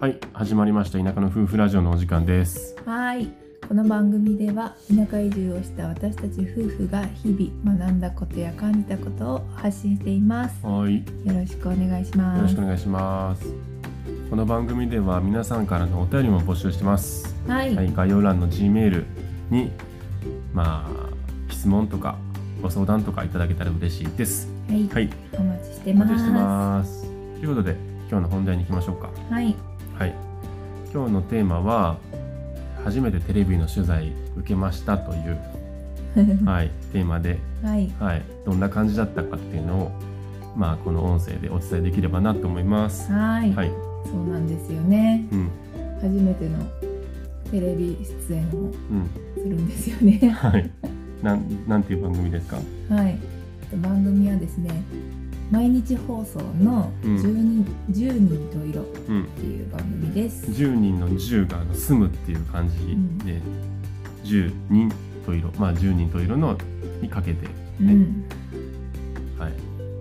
はい始まりました田舎の夫婦ラジオのお時間です。はい。この番組では田舎移住をした私たち夫婦が日々学んだことや感じたことを発信しています。はい。よろしくお願いします。よろしくお願いします。この番組では皆さんからのお便りも募集してます。はい、はい、概要欄の G メールにまあ質問とかご相談とかいただけたら嬉しいです。はい。はい。お待ちしておます。待ちしてます。ということで今日の本題に行きましょうか。はいはい。今日のテーマは初めてテレビの取材受けましたという、はい、テーマで、はい。はい、どんな感じだったかっていうのをまあこの音声でお伝えできればなと思います。はい、はい、そうなんですよね。うん。初めてのテレビ出演をうん。するんですよね。はい。なんなんていう番組ですか？はい。番組はですね毎日放送のうん。10人,、10人と色っうんていう番組です、10人の10が住むっていう感じで、10人と色。まあ10人と色のにかけて。ねうん。はい。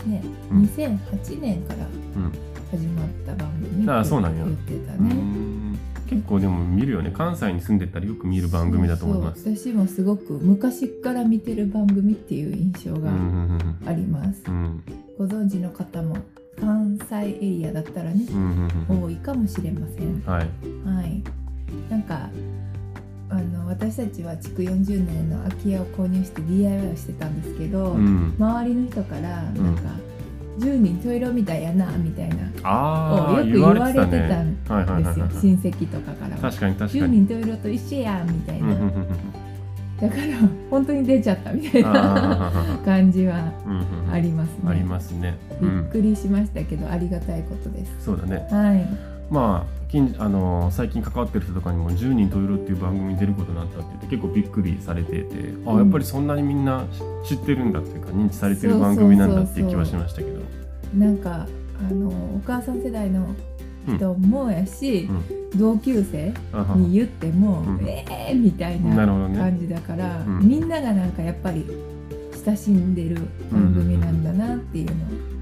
ね、うん。2008年からうん。始まった番組あそうなんや。言ってたね。ん結構でも見るよね。関西に住んでたらよく見る番組だと思います。私もすごく昔から見てる番組っていう印象がうんうんあります。うんうんご存知の方も関西エリアだったらね、うんうんうん多いかもしれません。はい。はい。なんかあの私たちは築40年の空き家を購入して DIY をしてたんですけど、うん。周りの人からなんか、10人トイレみたいやなみたいな。ああをよく言われてたんですよはいはい親戚とかからは。確かに確か10に人と色と一緒やんみたいな、うんうんうんうん。だから本当に出ちゃったみたいなあ感じはありますね。ありますね。うびっんくりしましたけど、ありがたいことです。そうだね。はい。まあ近あのー最近関わってる人とかにも「10人と色」っていう番組に出ることになったって言って結構びっくりされてて、あやっぱりそんなにみんな知ってるんだっていうか認知されてる番組なんだっていう気はしましたけどなんかあのお母さん世代の人もやし、同級生に言っても、うん。ええー、みたいな感じだから、うん。みんながなんかやっぱり親しんでる番組なんだなっていうのを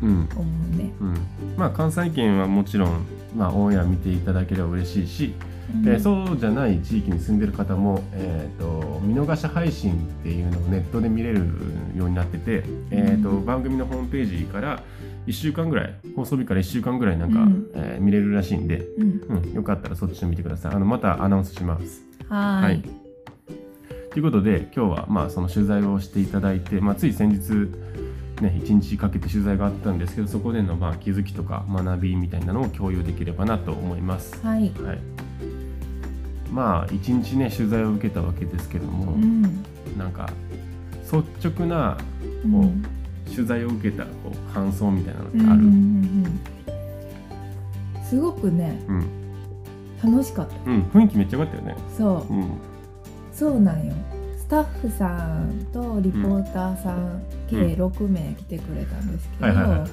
うん。思うね。うん。まあ関西圏はもちろん、まあ、オンエア見ていただければ嬉しいし、うん。えーそうじゃない地域に住んでる方も、えー、と見逃し配信っていうのをネットで見れるようになってて、えー、とうん番組のホームページから1週間ぐらい放送日から1週間ぐらいなんか、うん。えー見れるらしいんで、うん。うん、よかったらそっちを見てください。あのまたアナウンスします。はーい。はい。ということで今日はまあその取材をしていただいて、まあ、つい先日ね1日かけて取材があったんですけどそこでのまあ気づきとか学びみたいなのを共有できればなと思います。はい、はい、まあ1日ね取材を受けたわけですけども、うん。なんか率直なうん。こう取材を受けたこう感想みたいなのってある、うんうんうんうん。すごくねうん。楽しかった。うん雰囲気めっちゃ良かったよね。そう。うん。そうなんよ。スタッフさんとリポーターさん、計6名来てくれたんですけど、はいはいはい。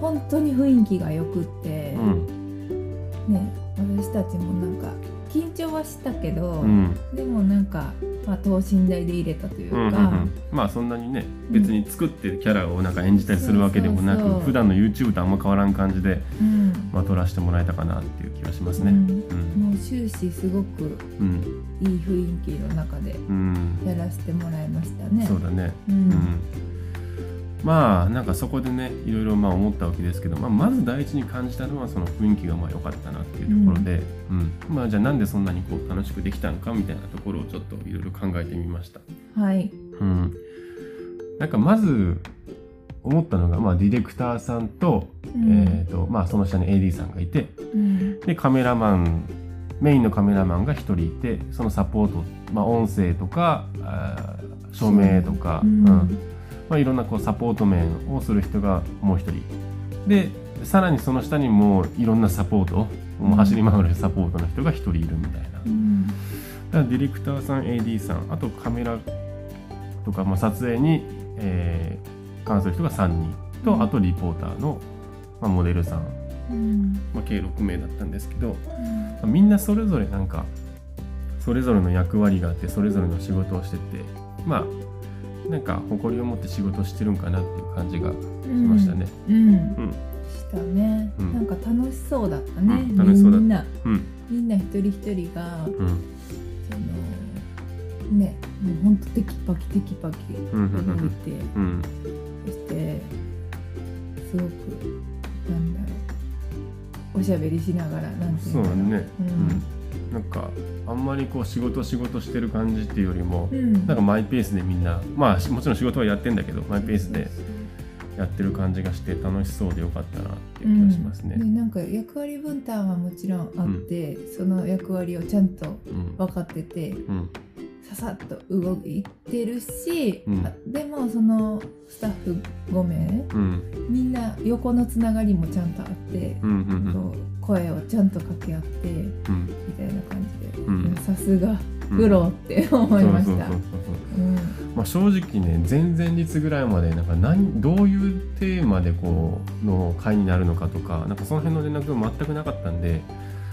本当に雰囲気がよくって、うん。ね私たちもなんか緊張はしたけど、うん。でもなんか、まあ、等身大で入れたといううんうんうか、ん。まあそんなにね別に作ってるキャラをなんか演じたりするわけでもなくそうそうそう。普段の YouTube とあんま変わらん感じで、うん。まあ、撮らせてもらえたかなっていう気がしますね。うん。うん。もう終始すごくうん。いい雰囲気の中でうん。やらせてもらいましたね。そうだね、ううんんまあなんかそこでねいろいろまあ思ったわけですけど、まあ、まず第一に感じたのはその雰囲気がまあ良かったなっていうところで、うん。まあじゃあなんでそんなにこう楽しくできたのかみたいなところをちょっといろいろ考えてみました。はい、うん、なんかまず思ったのが、まあ、ディレクターさんと,、うん。えーとまあ、その下に AD さんがいてうん。でカメラマンメインのカメラマンが1人いてそのサポート、まあ、音声とか照明とか、うん。うんまあ、いろんなこうサポート面をする人がもう1人。でさらにその下にもういろんなサポートもう走り回るサポートの人が1人いるみたいな。うん。だからディレクターさん AD さんあとカメラとか、まあ、撮影に、えー関する人が3人と、うん。あとリポーターの、まあ、モデルさん、うん。まあ、計6名だったんですけど、まあみんなそれぞれなんかそれぞれの役割があってそれぞれの仕事をしててまあなんか誇りを持って仕事をしてるんかなっていう感じがしましたね。うん。うん。したね、うん。なんか楽しそうだったね、うん楽しそうだみんな。うん。みんな一人一人がうん。そのねもうほんとテキパキテキパキ動いて、うん。そしてすごくなんだろう。おしゃべりしながらなんていそううだんだろね、うん、なんかあんまりこう仕事仕事してる感じっていうよりも、うん、なんかマイペースでみんなまあもちろん仕事はやってんだけどマイペースでやってる感じがして楽しそうでよかったなっていう気がしますね。うん、でなんか役割分担はもちろんあって、その役割をちゃんとうん。分かっててうん。ささっと動いてるし、うん。あでもそのスタッフ5名うん。みんな横のつながりもちゃんとあって、うんうんこう声をちゃんと掛け合ってうん。みたいな感じで、さすがうん。プロって思いました。まあ、正直ね前々日ぐらいまでなんか何どういうテーマでこうの会になるのかとかなんかその辺の連絡が全くなかったんで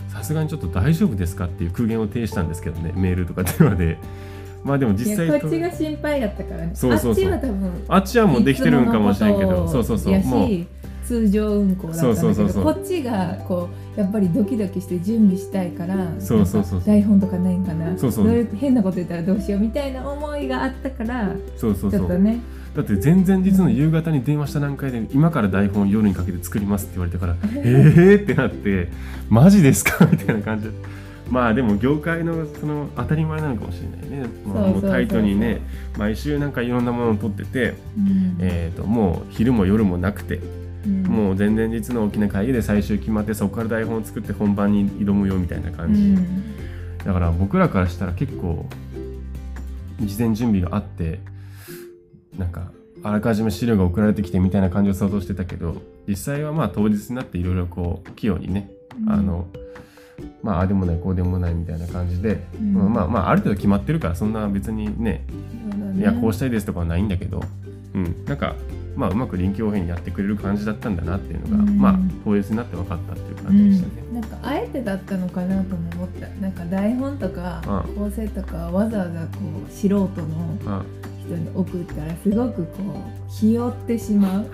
さすがにちょっと大丈夫ですかっていう苦言を呈したんですけどねメールとか電話で。まあでもい実際やこっちが心配だったからね。そうそうそう。あっちは多分あっちはもうできてるんかもしれんけどそうそうそう。もう通常運行だったんだけどこっちがこうやっぱりドキドキして準備したいからそうそうそう台本とかないんかな？そうそう。変なこと言ったらどうしようみたいな思いがあったからそうそうそう。ちょっとね。だって前々日の夕方に電話した段階で今から台本夜にかけて作りますって言われたから えーってなってマジですか？みたいな感じ。でまあでも業界のその当たり前なのかもしれないね、まう。もうタイトにね毎週なんかいろんなものを撮ってて、うん。えー、ともう昼も夜もなくてうん。もう前々日の大きな会議で最終決まってそこから台本を作って本番に挑むよみたいなう感じ、ん。だから僕らからしたら結構事前準備があってなんかあらかじめ資料が送られてきてみたいな感じを想像してたけど実際はまあ当日になっていろいろこう器用にね、あのまあああでもないこうでもないみたいな感じで、うん。まあまあまあある程度決まってるからそんな別にね。いやこうしたいですとかはないんだけど、うん、なんかまあうまく臨機応変にやってくれる感じだったんだなっていうのが、うん。まあ当日になって分かったっていう感じでしたね。うん、なんかあえてだったのかなとも思った。なんか台本とかう構成とかわざわざこう素人のあ人に送ったらすごくこう気負ってしまう、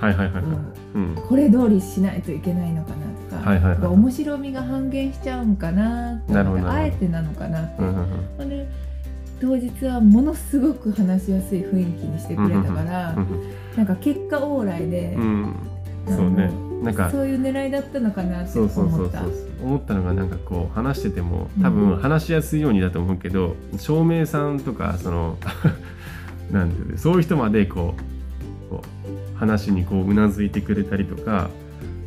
これ通りしないといけないのかなとか、はいはいはい。面白みが半減しちゃうんかなってなるほどなるほど。あえてなのかなって、うんうんうん。ほんで当日はものすごく話しやすい雰囲気にしてくれたから、うんなんか結果往来で、うん、そうね。なんかそういう狙いだったのかなってそうそうそう思った。そう思ったのがなんかこう話してても多う分ん話しやすいようにだと思うけど、照明さんとかその なんていうのそういう人までこうこう話にこううなずいてくれたりとか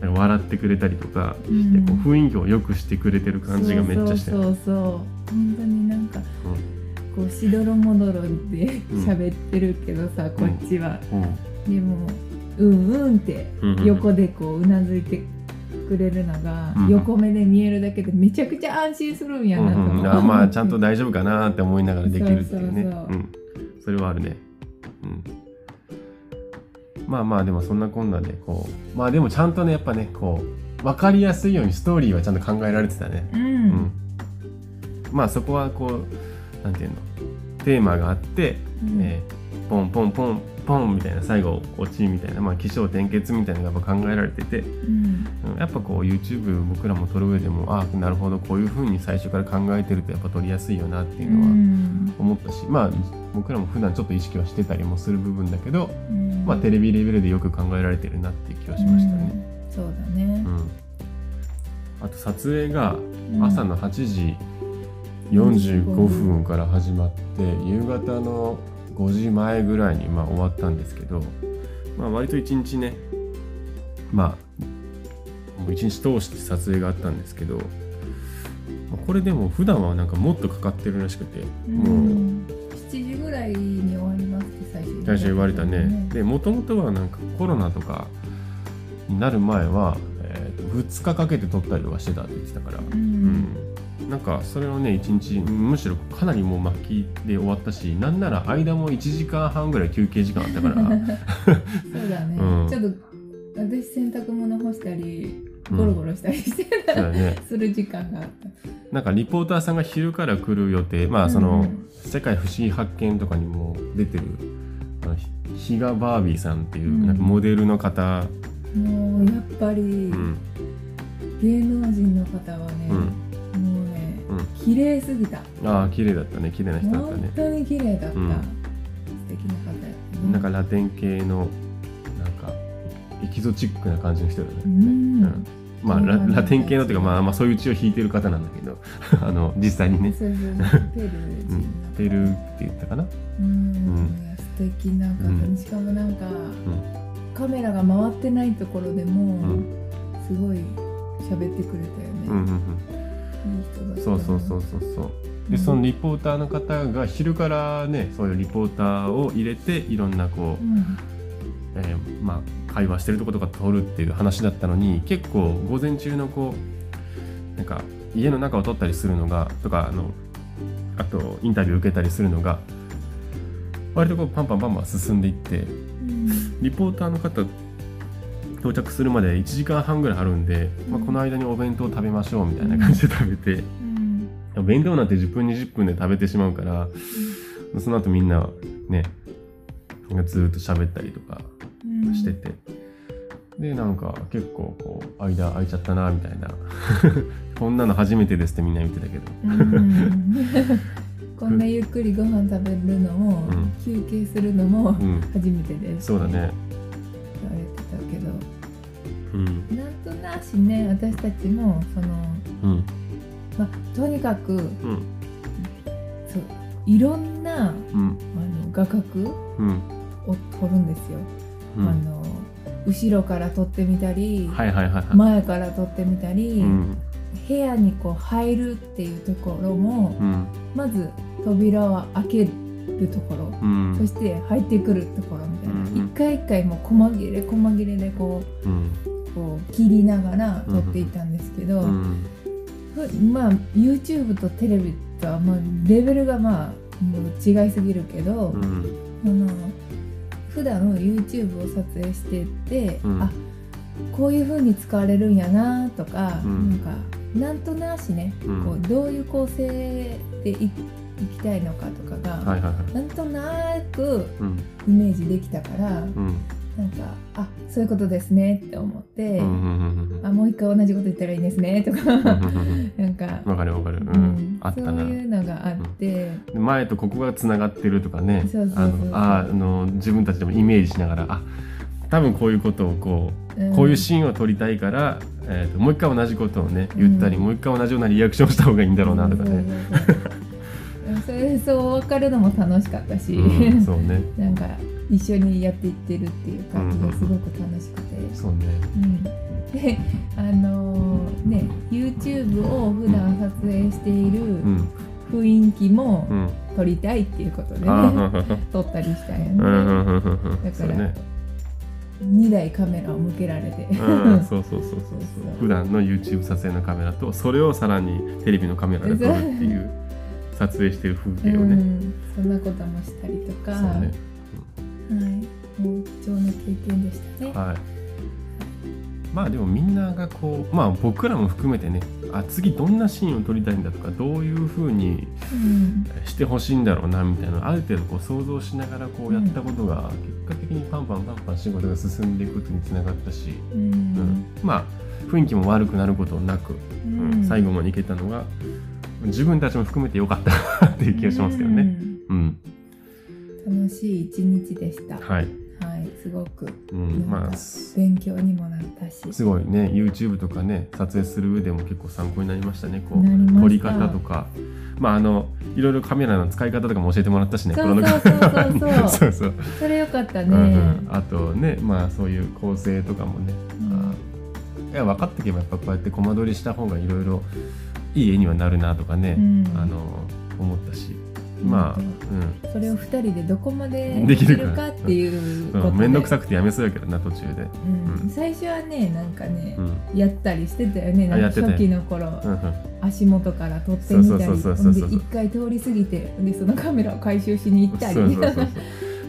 笑ってくれたりとかして、うん。こう雰囲気を良くしてくれてる感じがめっちゃしてそうそうそう本当になんか、こうしどろもどろで喋ってるけどさ、こっちは。うん。でもうんうんって横でこううなずいてくれるのが、うん。横目で見えるだけでめちゃくちゃ安心するんやなと思う、うんうん。あまあちゃんと大丈夫かなって思いながらできるっていうね。そうそうそう。うん、それはあるね、うん、まあまあでもそんなこんなでこうまあでもちゃんとねやっぱねこう分かりやすいようにストーリーはちゃんと考えられてたね、うん、うん。まあそこはこうなんていうの？テーマがあって、うん。えーポンポンポンポンみたいな最後落ちみたいなまあ起承転結みたいなのがやっぱ考えられてて、うん。うんやっぱこう YouTube 僕らも撮る上でもああなるほどこういう風に最初から考えてるとやっぱ撮りやすいよなっていうのはん。思ったし、まあ僕らも普段ちょっと意識はしてたりもする部分だけど、うん。まあテレビレベルでよく考えられてるなっていう気はしましたね。うん。そうだね。う、ん。あと撮影がうん朝の8時45分から始まって夕方の5時前ぐらいにまあ終わったんですけど、まあ、割と一日ねまあもう一日通して撮影があったんですけど、まあこれでも普段はなんかもっとかかってるらしくてもう7時ぐらいに終わりますって最初最初言われたね。でもともとはなんかコロナとかになる前は、えーと2日かけて撮ったりとかしてたって言ってたから、ううんんなんかそれをね一日むしろかなりもう巻きで終わったしなんなら間も1時間半ぐらい休憩時間あったから、そうだね、うん。ちょっと私洗濯物干したりうん。ゴロゴロしたりしてたうだね。する時間があった。なんかリポーターさんが昼から来る予定。まあその、うん世界不思議発見」とかにも出てるあのひ比嘉バービーさんっていう、うん。なんかモデルの方。もうやっぱりうん。芸能人の方はね、綺麗すぎた。ああ綺麗だったね。綺麗な人だったね。本当に綺麗だった、うん。素敵な方やったね。なんかラテン系のなんかエキゾチックな感じの人だね、うん。まあララテン系のっていうか、まあ、まあそういう血を引いてる方なんだけど あの実際にね、そうそうそう。ペルーって言ったかな、うん、素敵な方、うん。しかもなんかうん。カメラが回ってないところでも、うん。すごい喋ってくれたよね、うんうんうん、いい人だったそうそうそうそうそう。でそのリポーターの方が昼からねそういうリポーターを入れていろんなこう、うん。えーまあ、会話してるとことか撮るっていう話だったのに結構午前中のこうなんか家の中を撮ったりするのがとかあのあとインタビュー受けたりするのが割とこうパンパンパンパン進んでいってうん。リポーターの方到着するまで1時間半ぐらいあるんで、まあ、この間にお弁当食べましょうみたいな感じで食べて、うん。弁当なんて10分20分で食べてしまうからその後みんなねずーっと喋ったりとかうん。してて、でなんか結構こう間空いちゃったなみたいな。こんなの初めてですってみんな言ってたけど。うん。こんなゆっくりご飯食べるのも、うん。休憩するのもうん。初めてです。そうだねうん。なんとなしね私たちもその、うん。まあ、とにかくうん。そういろんなあのうん画角うん。を撮るんですよ、うん。あの後ろから撮ってみたり、はいはいはいはい。前から撮ってみたり、うん。部屋にこう入るっていうところもうん。まず扉を開けるところ、うん。そして入ってくるところみたいな、一回一回もう細切れ細切れでこうん。うこう切りながら撮っていたんですけど、うん。ふまあ YouTube とテレビとはまあレベルがまあもう違いすぎるけど、うん。あの普段 YouTube を撮影してって、うん。あこういう風に使われるんやなとか、うん。なんかなんとなしね、うん。こうどういう構成でいいきたいのかとかが、はいはいはい。なんとなくうん。イメージできたから、うんなんかあそういうことですねって思って、うん。うんうんあもう一回同じこと言ったらいいですねとか、うん。うんうんなんか、わかるわかる。ううん。んあったな。そういうのがあって、で前とここがつながってるとかね。あの自分たちでもイメージしながらあ多分こういうことをこう、ん。こういうシーンを撮りたいから、えーともう一回同じことをね言ったり、うんもう一回同じようなリアクションした方がいいんだろうなとかね、そうそう分かるのも楽しかったし、うん、そうね。なんか一緒にやっていってるっていう感じがすごく楽しくて、そうね。うん。であのーね YouTube を普段撮影しているうん。雰囲気もうん。撮りたいっていうことで、あねー。撮ったりしたん。やね、だからね。2台カメラを向けられて、うん。そうそうそうそうそう。普段の YouTube 撮影のカメラとそれをさらにテレビのカメラで撮るっていう。撮影してる風景をね、うん、そんなこともしたりとか、そうね経験でしたね。はい。まあでもみんながこうまあ僕らも含めてねあ次どんなシーンを撮りたいんだとかどういうふうにうんしてほしいんだろうなみたいなのをある程度こう想像しながらこうやったことが結果的にパンパンパンパン仕事が進んでいくことにつながったし、ううんんまあ雰囲気も悪くなることなく、ううんん最後までいけたのが自分たちも含めてよかったなっていう気がしますけどね。うん、うん楽しい一日でした。はい、はい、すごくうん、まあす勉強にもなったし。すごいね YouTube とかね撮影する上でも結構参考になりましたね。こう撮り方とか。まああのいろいろカメラの使い方とかも教えてもらったしねそうそうそうそう。そうそれよかったね。うんうん、あとねまあそういう構成とかもね、うん。あいや分かっていけばやっぱこうやってコマ撮りした方がいろいろいい絵にはなるなとかね、うん。あの思ったしまあ、うん。それを二人でどこまでできるか。かっていうことで。うん、めんどくさくてやめそうやけどな途中で、最初はねなんかねう、ん。やったりしてたよね。なんか初期の頃、足元から撮ってみたり。一回通り過ぎてでそのカメラを回収しに行ったり。そうそうそう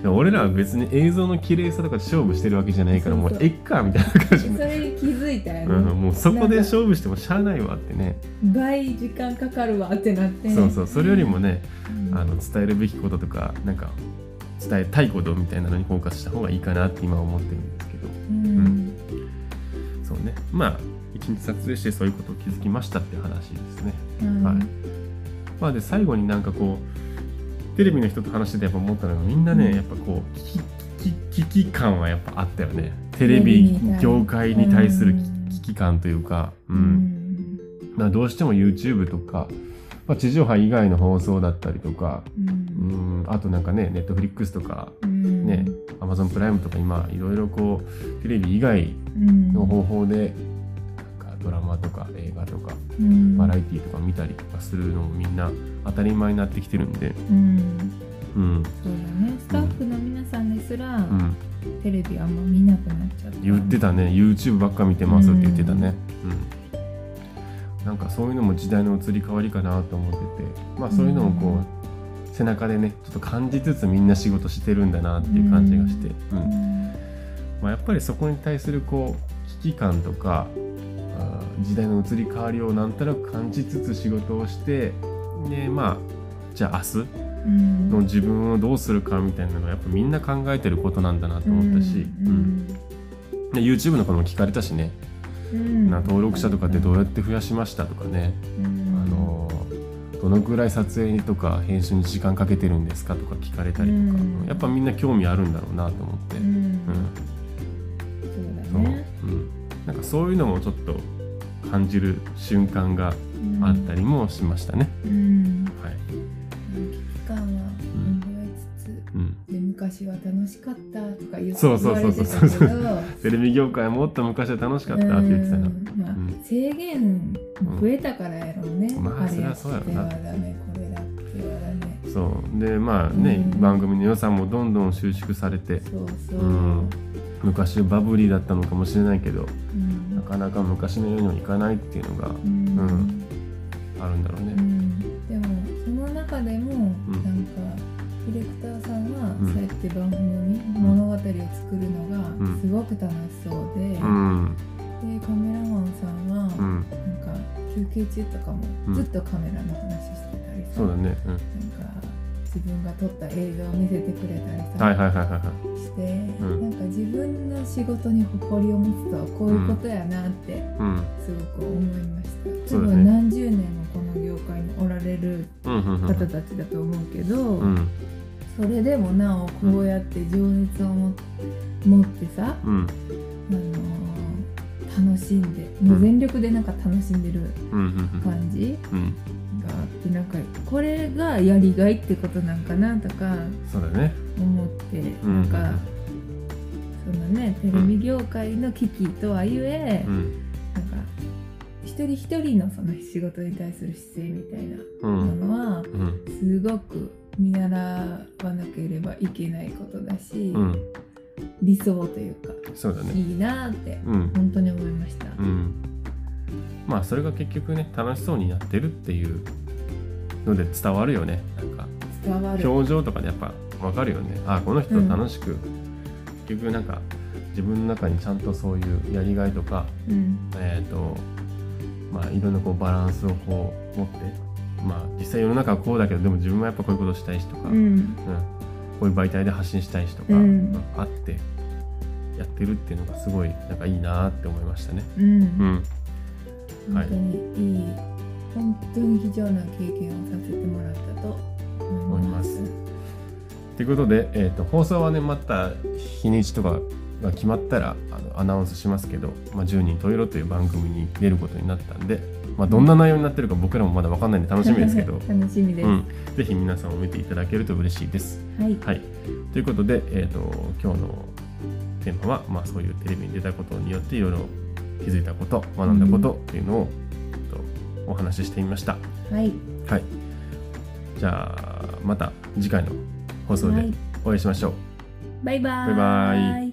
俺らは別に映像の綺麗さとかで勝負してるわけじゃないからもうえっかみたいな感じそで、いたよね、うん、もうそこで勝負してもしゃあないわってね、倍時間かかるわってなって。そうそうそれよりもねうん。あの伝えるべきこととかなんか伝えたいことみたいなのにフォーカスした方がいいかなって今は思ってるんですけど、うん。まあ一日撮影してそういうことを気づきましたって話ですね。はいはい。まあで最後になんかこうテレビの人と話しててやっぱ思ったのがみんなね、うん。やっぱこう危機感はやっぱあったよねテレビ業界に対するうん。危機感というか、ううん。んまあ、どうしても YouTube とか、まあ、地上波以外の放送だったりとか、ううん。ん、あとなんかね Netflix とかうん。ね Amazon プライムとか今いろいろこうテレビ以外うん。の方法でなんかドラマとか映画とかうん。バラエティとか見たりとかするのもみんな当たり前になってきてるんで、うん。うん。そうだね。スタッフの皆さんですら、うん、テレビあんま見なくなっちゃった。言ってたね。YouTube ばっか見てますって言ってたね、うん。なんかそういうのも時代の移り変わりかなと思ってて。まあそういうのもこう、背中でねちょっと感じつつみんな仕事してるんだなっていう感じがして、うん。うん。まあ、やっぱりそこに対するこう危機感とか時代の移り変わりをなんとなく感じつつ仕事をしてでまあじゃあ明日うんの自分をどうするかみたいなのはやっぱみんな考えてることなんだなと思ったし、うんで YouTube の子も聞かれたしね、うん。な登録者とかってどうやって増やしましたとかね、うん。あのどのくらい撮影とか編集に時間かけてるんですかとか聞かれたりとか、うん。やっぱみんな興味あるんだろうなと思って、ううんん。そう。うん、なんかそういうのもちょっと感じる瞬間があったりもしましたね。うん楽しかったとか言ってそうそうそうそう。言われてたけど テレビ業界はもっと昔は楽しかったって言ってた。な。うんまあうん。制限増えたからやろうね、まああれやそりゃそうやろな。これだってはダメそう。でまあね、うん。番組の予算もどんどん収縮されて。そうそう、うん。昔バブリーだったのかもしれないけどうん。なかなか昔のようにはいかないっていうのがうん。うん。あるんだろうね。うん。でもその中でも、ん。なんかディレクターさんは、うん。そうやって番組、物語を作るのがうん。すごく楽しそうで、うん。でカメラマンさんは、うん。なんか休憩中とかもうん。ずっとカメラの話してたりさ、そうだね。なんか自分が撮った映像を見せてくれたりうん、さ、はいはいはいはいはい。して、ん。なんか自分の仕事に誇りを持つとはこういうことやなってうん。すごく思いました、多分何十年もこの業界れる方たちだと思うけど、うん。それでもなおこうやって情熱をも持ってさ、うん。あのー楽しんでもう全力でなんか楽しんでる感じうん。があってなんかこれがやりがいってことなんかなとか。思って、うん。なんかそのねテレビ業界の危機とはいえ、うん一人一人のその仕事に対する姿勢みたいなうんものはうんすごく見習わなければいけないことだし、うん理想というかそうだね。いいなってうん。本当に思いました。うん、まあそれが結局ね楽しそうにやってるっていうので伝わるよね。なんか伝わる。表情とかでやっぱ分かるよね。あこの人楽しく、結局なんか自分の中にちゃんとそういうやりがいとかうん。えっ、とまあいろんなこうバランスをこう持ってまあ実際世の中はこうだけどでも自分もやっぱこういうことしたいしとか、うん。うん。こういう媒体で発信したいしとか、うん。あってやってるっていうのがすごいなんかいいなって思いましたね。うん。うん。はい。本当にいい、本当に貴重な経験をさせてもらったと思います。ということで、えー、と放送はねまた日にちとかが決まったらあのアナウンスしますけど「まあ、10人十色」という番組に出ることになったんで、まあ、どんな内容になってるか僕らもまだ分かんないんで楽しみですけど、楽しみです。うん、ぜひ皆さんも見ていただけると嬉しいです。はい。はい、ということで、えー、と今日のテーマは、まあ、そういうテレビに出たことによっていろいろ気づいたこと学んだことっていうのを、えっとお話ししてみました。はい。はい、じゃあまた次回の放送ではいお会いしましょう。バイバーイ。バイバイ